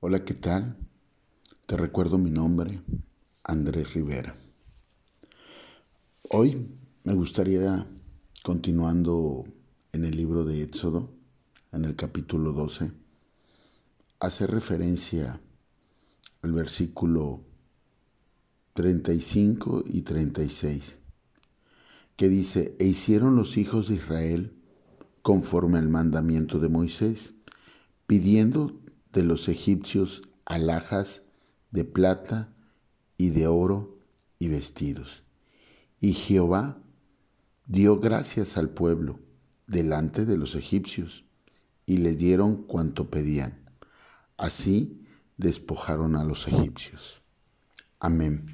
Hola, ¿qué tal? Te recuerdo mi nombre, Andrés Rivera. Hoy me gustaría, continuando en el libro de Éxodo, en el capítulo 12, hacer referencia al versículo 35 y 36, que dice, e hicieron los hijos de Israel conforme al mandamiento de Moisés, pidiendo de los egipcios alhajas de plata y de oro y vestidos. Y Jehová dio gracias al pueblo delante de los egipcios y les dieron cuanto pedían. Así despojaron a los egipcios. Amén.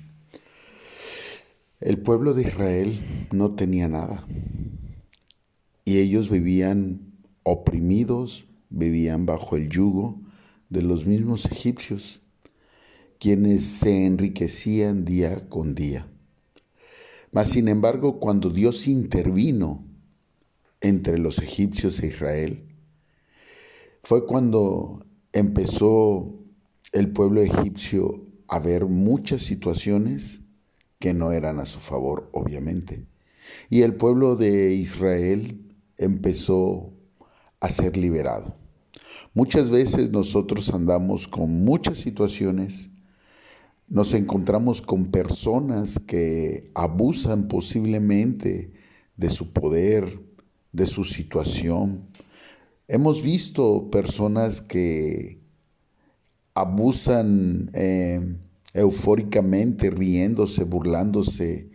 El pueblo de Israel no tenía nada y ellos vivían oprimidos, vivían bajo el yugo de los mismos egipcios, quienes se enriquecían día con día. Mas, sin embargo, cuando Dios intervino entre los egipcios e Israel, fue cuando empezó el pueblo egipcio a ver muchas situaciones que no eran a su favor, obviamente. Y el pueblo de Israel empezó a ser liberado. Muchas veces nosotros andamos con muchas situaciones, nos encontramos con personas que abusan posiblemente de su poder, de su situación. Hemos visto personas que abusan eh, eufóricamente, riéndose, burlándose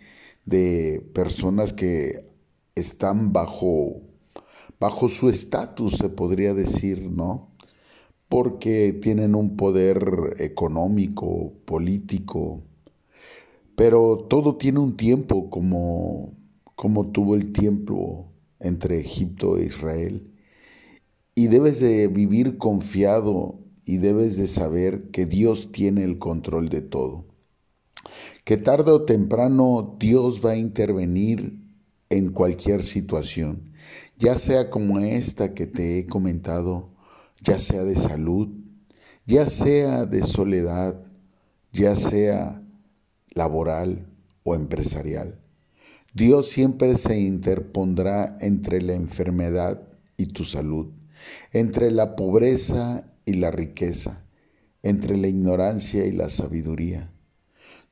de personas que están bajo, bajo su estatus, se podría decir, ¿no? Porque tienen un poder económico, político, pero todo tiene un tiempo como, como tuvo el tiempo entre Egipto e Israel. Y debes de vivir confiado y debes de saber que Dios tiene el control de todo. Que tarde o temprano Dios va a intervenir en cualquier situación, ya sea como esta que te he comentado, ya sea de salud, ya sea de soledad, ya sea laboral o empresarial. Dios siempre se interpondrá entre la enfermedad y tu salud, entre la pobreza y la riqueza, entre la ignorancia y la sabiduría.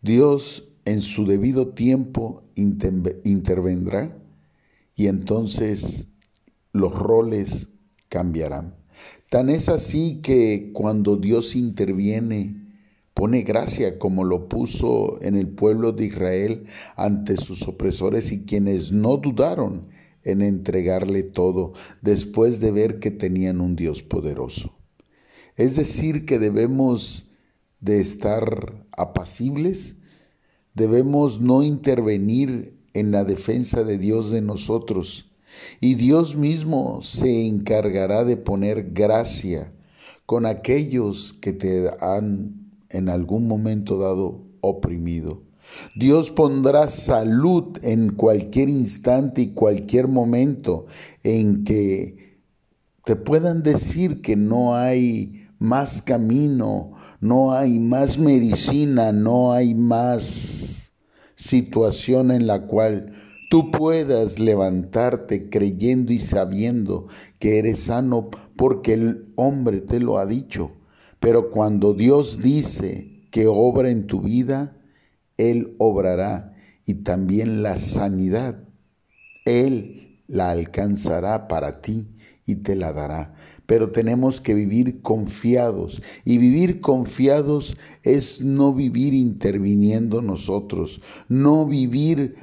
Dios en su debido tiempo intervendrá y entonces los roles cambiarán. Tan es así que cuando Dios interviene, pone gracia como lo puso en el pueblo de Israel ante sus opresores y quienes no dudaron en entregarle todo después de ver que tenían un Dios poderoso. Es decir, que debemos de estar apacibles, debemos no intervenir en la defensa de Dios de nosotros, y Dios mismo se encargará de poner gracia con aquellos que te han en algún momento dado oprimido. Dios pondrá salud en cualquier instante y cualquier momento en que te puedan decir que no hay más camino, no hay más medicina, no hay más situación en la cual tú puedas levantarte creyendo y sabiendo que eres sano porque el hombre te lo ha dicho. Pero cuando Dios dice que obra en tu vida, Él obrará y también la sanidad. Él la alcanzará para ti y te la dará. Pero tenemos que vivir confiados. Y vivir confiados es no vivir interviniendo nosotros, no vivir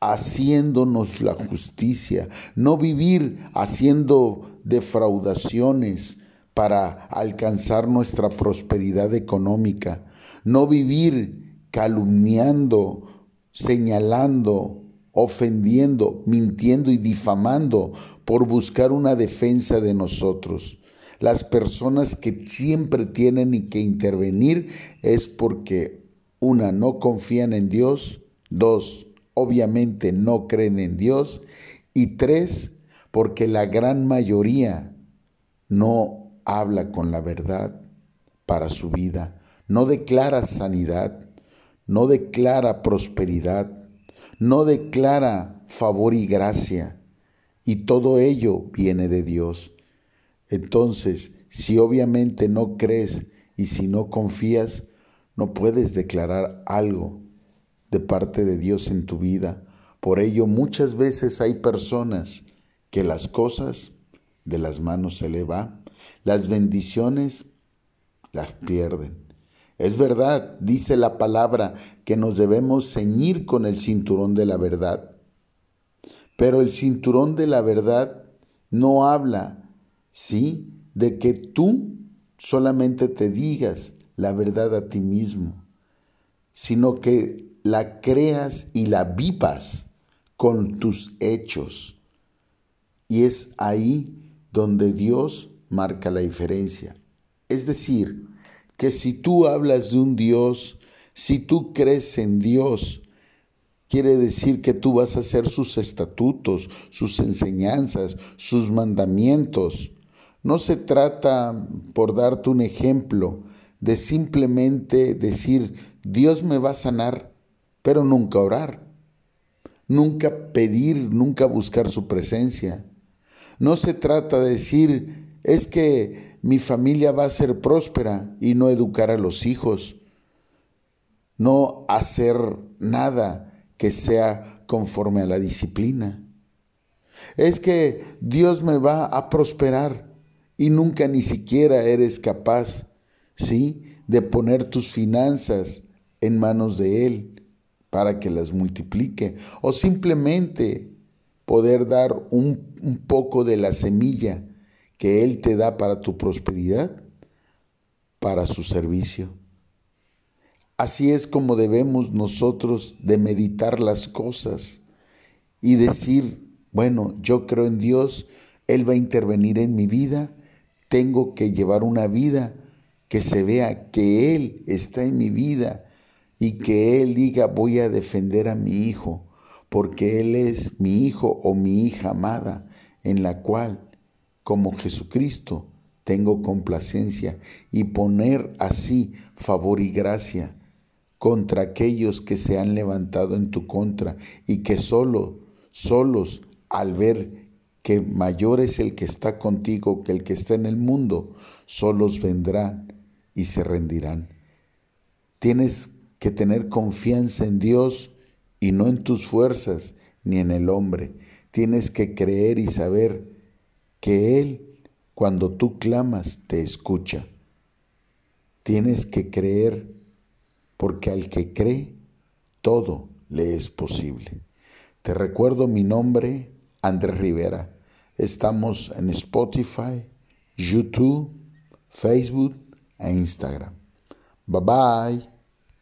haciéndonos la justicia, no vivir haciendo defraudaciones para alcanzar nuestra prosperidad económica, no vivir calumniando, señalando, ofendiendo, mintiendo y difamando por buscar una defensa de nosotros. Las personas que siempre tienen que intervenir es porque, una, no confían en Dios, dos, obviamente no creen en Dios, y tres, porque la gran mayoría no habla con la verdad, para su vida. No declara sanidad, no declara prosperidad, no declara favor y gracia. Y todo ello viene de Dios. Entonces, si obviamente no crees y si no confías, no puedes declarar algo de parte de Dios en tu vida. Por ello muchas veces hay personas que las cosas de las manos se le va, las bendiciones las pierden. Es verdad, dice la palabra, que nos debemos ceñir con el cinturón de la verdad. Pero el cinturón de la verdad no habla, ¿sí? De que tú solamente te digas la verdad a ti mismo, sino que la creas y la vivas con tus hechos. Y es ahí donde Dios marca la diferencia. Es decir, que si tú hablas de un Dios, si tú crees en Dios, quiere decir que tú vas a hacer sus estatutos, sus enseñanzas, sus mandamientos. No se trata, por darte un ejemplo, de simplemente decir, Dios me va a sanar, pero nunca orar, nunca pedir, nunca buscar su presencia. No se trata de decir, es que mi familia va a ser próspera y no educar a los hijos, no hacer nada que sea conforme a la disciplina. Es que Dios me va a prosperar y nunca ni siquiera eres capaz, ¿sí?, de poner tus finanzas en manos de Él para que las multiplique o simplemente poder dar un, un poco de la semilla que Él te da para tu prosperidad, para su servicio. Así es como debemos nosotros de meditar las cosas y decir, bueno, yo creo en Dios, Él va a intervenir en mi vida, tengo que llevar una vida que se vea que Él está en mi vida y que Él diga, voy a defender a mi hijo, porque Él es mi hijo o mi hija amada, en la cual como Jesucristo, tengo complacencia y poner así favor y gracia contra aquellos que se han levantado en tu contra y que solo, solos, al ver que mayor es el que está contigo que el que está en el mundo, solos vendrán y se rendirán. Tienes que tener confianza en Dios y no en tus fuerzas ni en el hombre. Tienes que creer y saber que Él, cuando tú clamas, te escucha. Tienes que creer, porque al que cree, todo le es posible. Te recuerdo mi nombre, Andrés Rivera. Estamos en Spotify, YouTube, Facebook e Instagram. Bye bye.